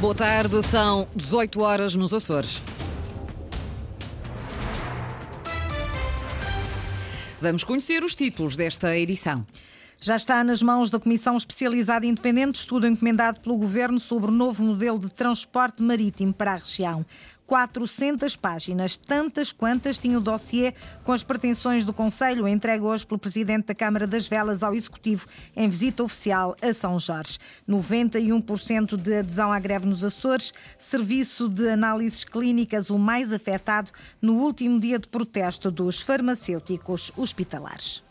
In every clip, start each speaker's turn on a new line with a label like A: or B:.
A: Boa tarde, são 18 horas nos Açores. Vamos conhecer os títulos desta edição.
B: Já está nas mãos da Comissão Especializada Independente estudo encomendado pelo Governo sobre o novo modelo de transporte marítimo para a região. 400 páginas, tantas quantas tinha o dossiê com as pretensões do Conselho, entregue hoje pelo Presidente da Câmara das Velas ao Executivo em visita oficial a São Jorge. 91% de adesão à greve nos Açores, serviço de análises clínicas o mais afetado no último dia de protesto dos farmacêuticos hospitalares.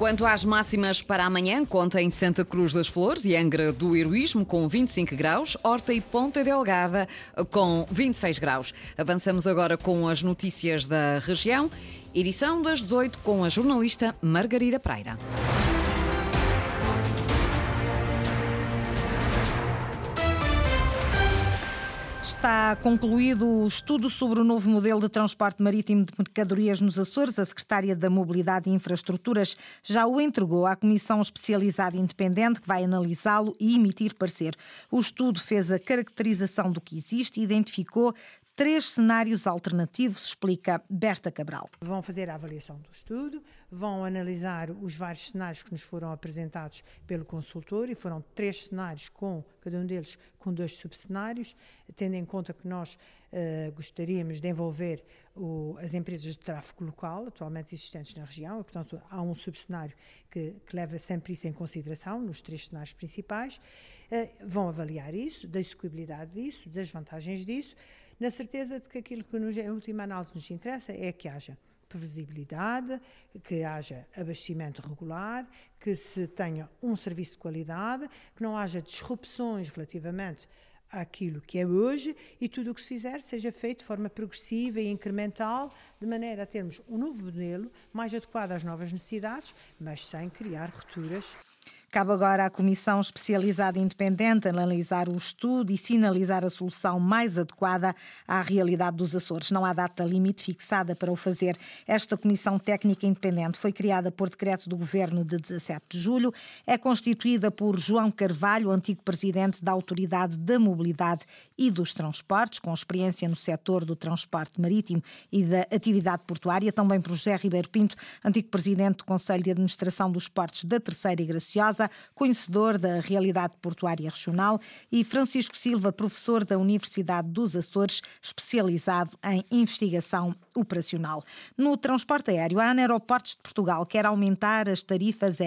A: Quanto às máximas para amanhã, conta em Santa Cruz das Flores e Angra do Heroísmo com 25 graus, Horta e Ponta Delgada com 26 graus. Avançamos agora com as notícias da região. Edição das 18 com a jornalista Margarida Pereira.
B: Está concluído o estudo sobre o novo modelo de transporte marítimo de mercadorias nos Açores. A Secretária da Mobilidade e Infraestruturas já o entregou à Comissão Especializada Independente, que vai analisá-lo e emitir parecer. O estudo fez a caracterização do que existe e identificou três cenários alternativos, explica Berta Cabral.
C: Vão fazer a avaliação do estudo, vão analisar os vários cenários que nos foram apresentados pelo consultor e foram três cenários com cada um deles com dois subcenários, tendo em conta que nós uh, gostaríamos de envolver o, as empresas de tráfego local atualmente existentes na região, e, portanto há um subcenário que, que leva sempre isso em consideração nos três cenários principais. Uh, vão avaliar isso, da execuibilidade disso, das vantagens disso na certeza de que aquilo que nos, em última análise nos interessa é que haja previsibilidade, que haja abastecimento regular, que se tenha um serviço de qualidade, que não haja disrupções relativamente àquilo que é hoje e tudo o que se fizer seja feito de forma progressiva e incremental, de maneira a termos um novo modelo mais adequado às novas necessidades, mas sem criar rupturas
B: Cabe agora à Comissão Especializada Independente analisar o estudo e sinalizar a solução mais adequada à realidade dos Açores. Não há data limite fixada para o fazer. Esta Comissão Técnica Independente foi criada por decreto do Governo de 17 de julho. É constituída por João Carvalho, antigo presidente da Autoridade da Mobilidade e dos Transportes, com experiência no setor do transporte marítimo e da atividade portuária. Também por José Ribeiro Pinto, antigo presidente do Conselho de Administração dos Portos da Terceira e Graciosa conhecedor da realidade portuária regional, e Francisco Silva, professor da Universidade dos Açores, especializado em investigação operacional. No transporte aéreo, a Aeroportos de Portugal quer aumentar as tarifas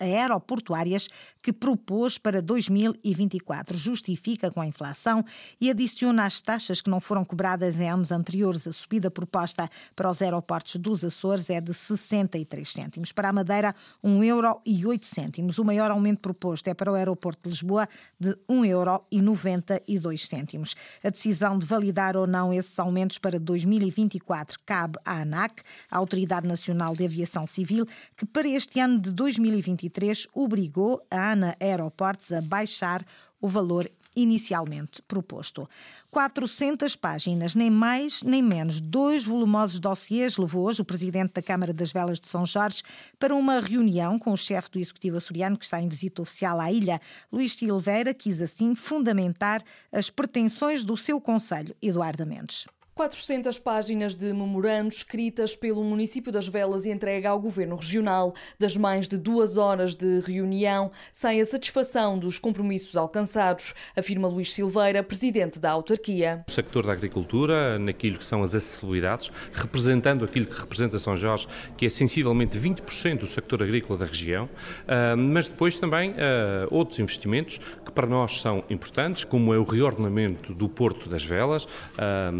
B: aeroportuárias que propôs para 2024. Justifica com a inflação e adiciona as taxas que não foram cobradas em anos anteriores. A subida proposta para os aeroportos dos Açores é de 63 cêntimos. Para a Madeira, 1 euro e 8 cêntimos cêntimos. O maior aumento proposto é para o aeroporto de Lisboa, de 1,92€. A decisão de validar ou não esses aumentos para 2024 cabe à ANAC, a Autoridade Nacional de Aviação Civil, que para este ano de 2023 obrigou a ANA Aeroportos a baixar o valor inicialmente proposto. 400 páginas, nem mais nem menos, dois volumosos dossiês levou hoje o presidente da Câmara das Velas de São Jorge para uma reunião com o chefe do Executivo açoriano que está em visita oficial à ilha. Luís Silveira quis assim fundamentar as pretensões do seu conselho, Eduardo Mendes.
D: 400 páginas de memorandos escritas pelo município das Velas e entregue ao Governo Regional. Das mais de duas horas de reunião, sai a satisfação dos compromissos alcançados, afirma Luís Silveira, presidente da autarquia.
E: O sector da agricultura, naquilo que são as acessibilidades, representando aquilo que representa São Jorge, que é sensivelmente 20% do sector agrícola da região, ah, mas depois também ah, outros investimentos que para nós são importantes, como é o reordenamento do Porto das Velas, ah,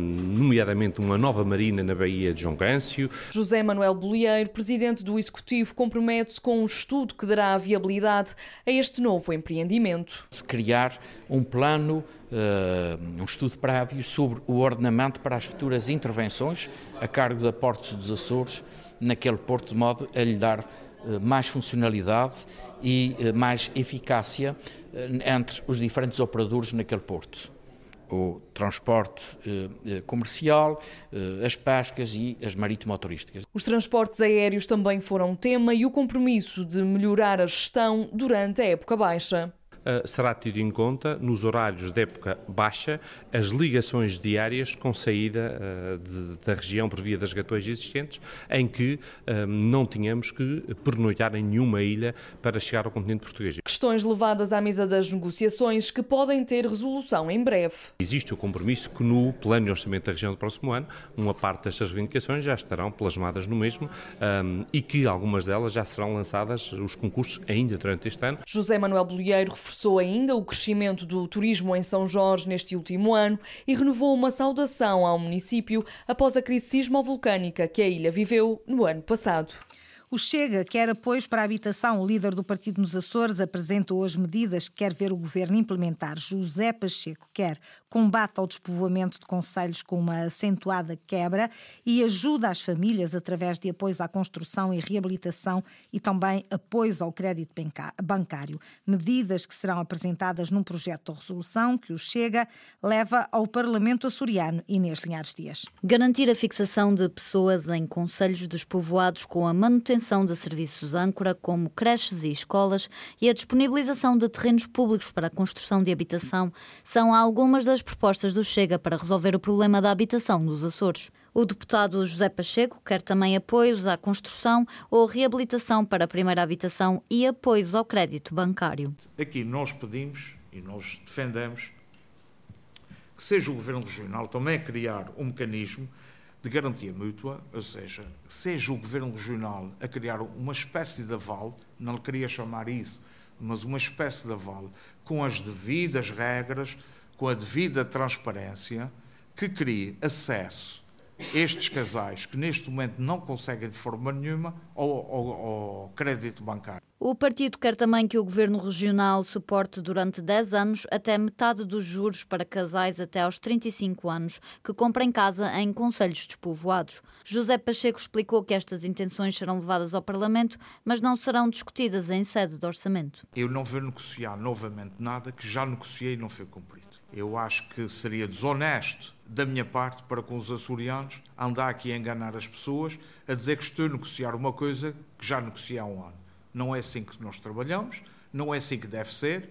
E: nomeadamente uma nova marina na Baía de João Gâncio.
D: José Manuel Bolieiro, presidente do Executivo, compromete-se com um estudo que dará viabilidade a este novo empreendimento.
F: Criar um plano Uh, um estudo prévio sobre o ordenamento para as futuras intervenções a cargo da Portos dos Açores naquele porto, de modo a lhe dar uh, mais funcionalidade e uh, mais eficácia entre os diferentes operadores naquele porto o transporte eh, eh, comercial, eh, as pescas e as marítimo-turísticas.
D: Os transportes aéreos também foram tema e o compromisso de melhorar a gestão durante a época baixa.
E: Será tido em conta nos horários de época baixa as ligações diárias com saída de, da região por via das gatões existentes, em que não tínhamos que pernoitar em nenhuma ilha para chegar ao continente português.
D: Questões levadas à mesa das negociações que podem ter resolução em breve.
E: Existe o compromisso que no plano de orçamento da região do próximo ano, uma parte destas reivindicações já estarão plasmadas no mesmo um, e que algumas delas já serão lançadas os concursos ainda durante este ano.
D: José Manuel Bolieiro reforçou ainda o crescimento do turismo em São Jorge neste último ano e renovou uma saudação ao município após a crise sismovolcânica que a ilha viveu no ano passado.
B: O Chega quer apoios para a habitação. O líder do partido nos Açores apresentou hoje medidas que quer ver o governo implementar. José Pacheco quer combate ao despovoamento de conselhos com uma acentuada quebra e ajuda às famílias através de apoios à construção e reabilitação e também apoios ao crédito bancário. Medidas que serão apresentadas num projeto de resolução que o Chega leva ao Parlamento açoriano. Inês Linhares Dias.
G: Garantir a fixação de pessoas em conselhos despovoados com a manutenção manutenção de serviços âncora, como creches e escolas, e a disponibilização de terrenos públicos para a construção de habitação, são algumas das propostas do Chega para resolver o problema da habitação nos Açores. O deputado José Pacheco quer também apoios à construção ou reabilitação para a primeira habitação e apoios ao crédito bancário.
H: Aqui nós pedimos e nós defendemos que seja o Governo Regional também a criar um mecanismo de garantia mútua, ou seja, seja o Governo Regional a criar uma espécie de aval, não queria chamar isso, mas uma espécie de aval, com as devidas regras, com a devida transparência, que crie acesso estes casais que neste momento não conseguem de forma nenhuma ao crédito bancário.
G: O partido quer também que o governo regional suporte durante 10 anos até metade dos juros para casais até aos 35 anos que comprem casa em conselhos despovoados. José Pacheco explicou que estas intenções serão levadas ao Parlamento, mas não serão discutidas em sede de orçamento.
H: Eu não vou negociar novamente nada que já negociei e não foi cumprido. Eu acho que seria desonesto da minha parte para com os açorianos andar aqui a enganar as pessoas a dizer que estou a negociar uma coisa que já negociei há um ano. Não é assim que nós trabalhamos, não é assim que deve ser.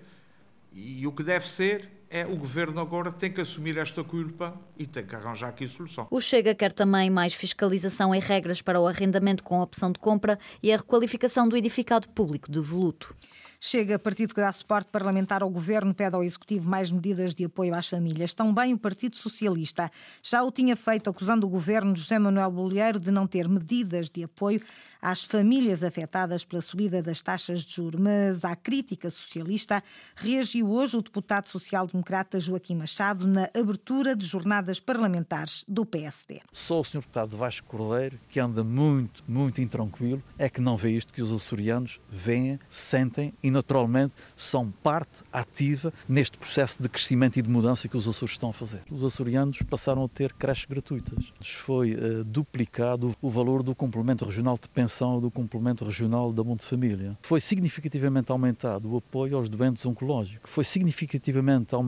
H: E o que deve ser é o governo agora tem que assumir esta culpa e tem que arranjar aqui solução.
G: O Chega quer também mais fiscalização e regras para o arrendamento com opção de compra e a requalificação do edificado público de Voluto.
B: Chega, partido que dá suporte parlamentar ao governo, pede ao Executivo mais medidas de apoio às famílias. Também o Partido Socialista já o tinha feito, acusando o governo José Manuel Bolheiro de não ter medidas de apoio às famílias afetadas pela subida das taxas de juros. Mas à crítica socialista reagiu hoje o deputado social-democrata Joaquim Machado na abertura de jornadas parlamentares do PSD.
I: Só o senhor deputado Vasco Cordeiro, que anda muito, muito intranquilo, é que não vê isto que os açorianos veem, sentem e naturalmente são parte ativa neste processo de crescimento e de mudança que os Açores estão a fazer. Os açorianos passaram a ter creches gratuitas. Foi uh, duplicado o valor do complemento regional de pensão do complemento regional da Monte Família. Foi significativamente aumentado o apoio aos doentes oncológicos. Foi significativamente aumentado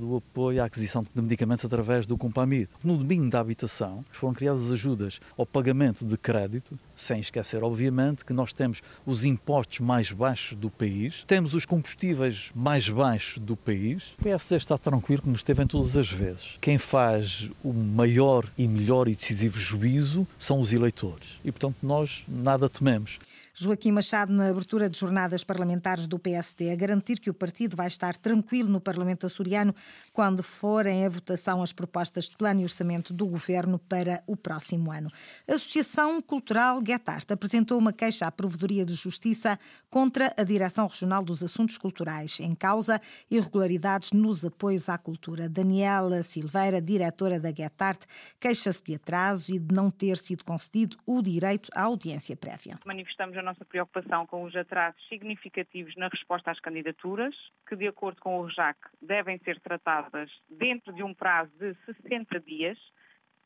I: o apoio à aquisição de medicamentos através do Compamid. No domínio da habitação, foram criadas ajudas ao pagamento de crédito, sem esquecer, obviamente, que nós temos os impostos mais baixos do país, temos os combustíveis mais baixos do país. O PSD está tranquilo como esteve em todas as vezes. Quem faz o maior e melhor e decisivo juízo são os eleitores. E, portanto, nós nada tememos.
B: Joaquim Machado, na abertura de jornadas parlamentares do PSD, a garantir que o partido vai estar tranquilo no Parlamento açoriano quando forem a votação as propostas de plano e orçamento do governo para o próximo ano. A Associação Cultural Getart apresentou uma queixa à Provedoria de Justiça contra a Direção Regional dos Assuntos Culturais, em causa irregularidades nos apoios à cultura. Daniela Silveira, diretora da Getart, queixa-se de atraso e de não ter sido concedido o direito à audiência prévia.
J: Manifestamos nossa preocupação com os atrasos significativos na resposta às candidaturas, que, de acordo com o RJAC, devem ser tratadas dentro de um prazo de 60 dias.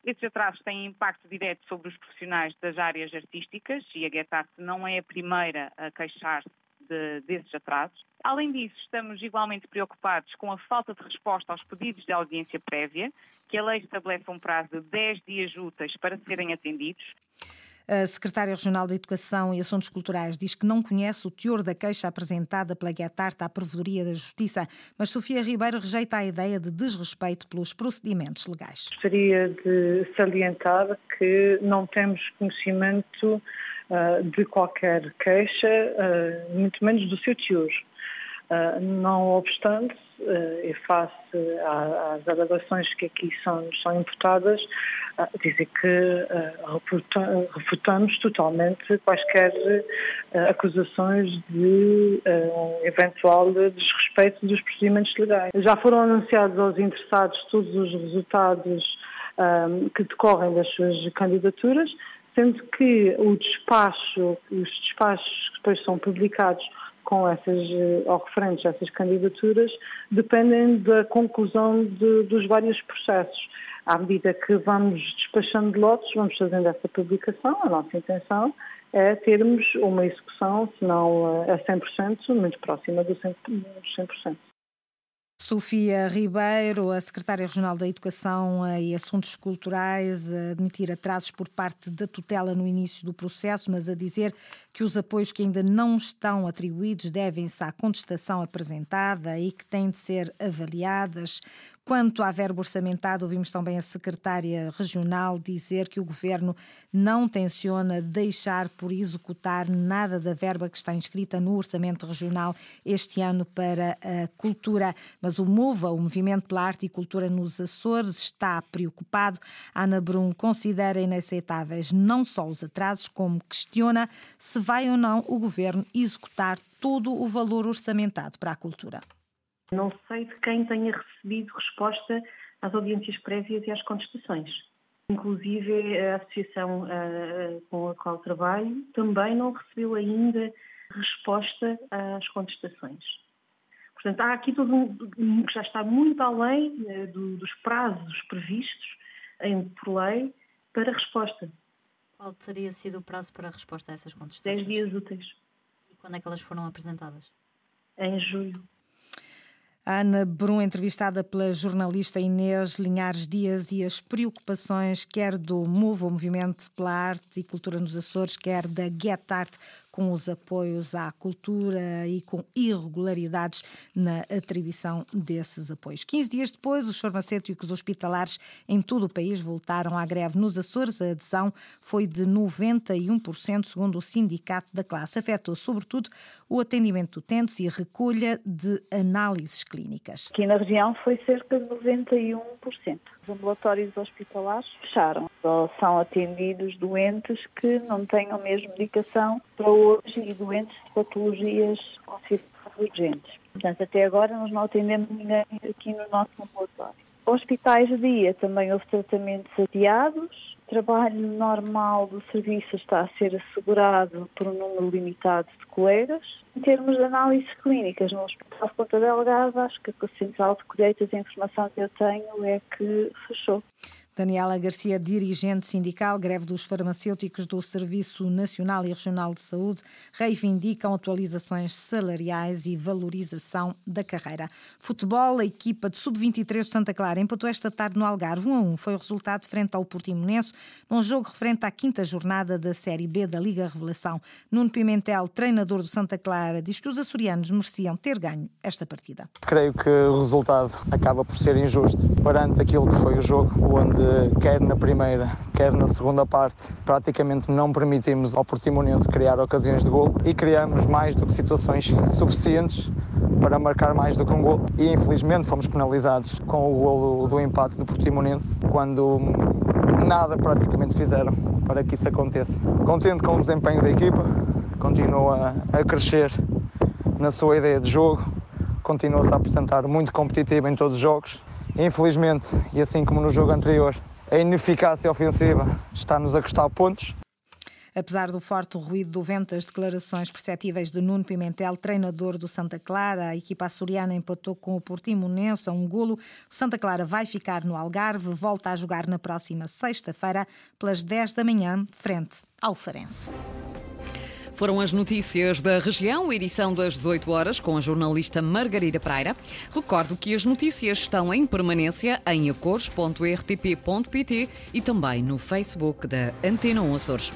J: Estes atrasos têm impacto direto sobre os profissionais das áreas artísticas e a Getart não é a primeira a queixar-se de, desses atrasos. Além disso, estamos igualmente preocupados com a falta de resposta aos pedidos de audiência prévia, que a lei estabelece um prazo de 10 dias úteis para serem atendidos.
B: A secretária regional da Educação e Assuntos Culturais diz que não conhece o teor da queixa apresentada pela Guetart à Provedoria da Justiça, mas Sofia Ribeiro rejeita a ideia de desrespeito pelos procedimentos legais.
K: Gostaria de salientar que não temos conhecimento uh, de qualquer queixa, uh, muito menos do seu teor. Uh, não obstante, e face às alegações que aqui são, são imputadas, dizer que uh, refutamos totalmente quaisquer acusações de eventual desrespeito dos procedimentos legais. Já foram anunciados aos interessados todos os resultados que decorrem das suas candidaturas, sendo que o despacho, os despachos que depois são publicados com essas, eh, ou referentes a essas candidaturas, dependem da conclusão de, dos vários processos. À medida que vamos despachando de lotes, vamos fazendo essa publicação. A nossa intenção é termos uma execução, se não a 100%, muito próxima dos 100%.
B: Sofia Ribeiro, a secretária regional da Educação eh, e Assuntos Culturais, a admitir atrasos por parte da tutela no início do processo, mas a dizer que os apoios que ainda não estão atribuídos devem-se à contestação apresentada e que têm de ser avaliadas. Quanto à verba orçamentada, ouvimos também a secretária regional dizer que o governo não tenciona deixar por executar nada da verba que está inscrita no orçamento regional este ano para a cultura. Mas o MOVA, o Movimento pela Arte e Cultura nos Açores, está preocupado. Ana Brum considera inaceitáveis não só os atrasos, como questiona se vai ou não o governo executar todo o valor orçamentado para a cultura.
L: Não sei de quem tenha recebido resposta às audiências prévias e às contestações. Inclusive, a associação uh, com a qual trabalho também não recebeu ainda resposta às contestações. Portanto, há aqui todo um que já está muito além do, dos prazos previstos em, por lei para resposta.
G: Qual teria sido o prazo para a resposta a essas contestações?
L: Dez dias úteis.
G: E quando é que elas foram apresentadas?
L: Em julho.
B: Ana Brum, entrevistada pela jornalista Inês Linhares Dias, e as preocupações quer do MOVO, Movimento pela Arte e Cultura nos Açores, quer da Get Art, com os apoios à cultura e com irregularidades na atribuição desses apoios. 15 dias depois, os farmacêuticos hospitalares em todo o país voltaram à greve. Nos Açores, a adesão foi de 91%, segundo o sindicato da classe. Afetou, sobretudo, o atendimento de utentes e recolha de análises clínicas.
M: Aqui na região foi cerca de 91%. Os ambulatórios hospitalares fecharam. Só são atendidos doentes que não tenham mesmo medicação para hoje e doentes de patologias consideradas urgentes. Portanto, até agora nós não atendemos ninguém aqui no nosso ambulatório. Hospitais de dia também houve tratamentos adiados. Trabalho normal do serviço está a ser assegurado por um número limitado de colegas. Em termos de análises clínicas no Hospital de Ponta Delgada, acho que a central de colheitas, a informação que eu tenho é que fechou.
B: Daniela Garcia, dirigente sindical, greve dos farmacêuticos do Serviço Nacional e Regional de Saúde, reivindicam atualizações salariais e valorização da carreira. Futebol, a equipa de sub-23 de Santa Clara empatou esta tarde no Algarve 1 a 1. Foi o resultado frente ao Portimonense, num jogo referente à quinta jornada da Série B da Liga Revelação. Nuno Pimentel, treinador do Santa Clara, diz que os açorianos mereciam ter ganho esta partida.
N: Creio que o resultado acaba por ser injusto perante aquilo que foi o jogo, onde quer na primeira, quer na segunda parte, praticamente não permitimos ao Portimonense criar ocasiões de gol e criamos mais do que situações suficientes para marcar mais do que um gol. E infelizmente fomos penalizados com o golo do empate do Portimonense, quando nada praticamente fizeram para que isso aconteça. Contente com o desempenho da equipa, continua a crescer na sua ideia de jogo, continua-se a apresentar muito competitivo em todos os jogos Infelizmente, e assim como no jogo anterior, a ineficácia ofensiva está-nos a custar pontos.
B: Apesar do forte ruído do vento, as declarações perceptíveis de Nuno Pimentel, treinador do Santa Clara, a equipa açoriana empatou com o Portimonense a um golo. O Santa Clara vai ficar no Algarve, volta a jogar na próxima sexta-feira, pelas 10 da manhã, frente ao Farense.
A: Foram as notícias da região, edição das 18 horas, com a jornalista Margarida Praira. Recordo que as notícias estão em permanência em acores.rtp.pt e também no Facebook da Antena 1 Açores.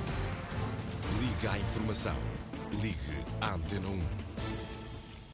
O: informação. Ligue à Antena 1.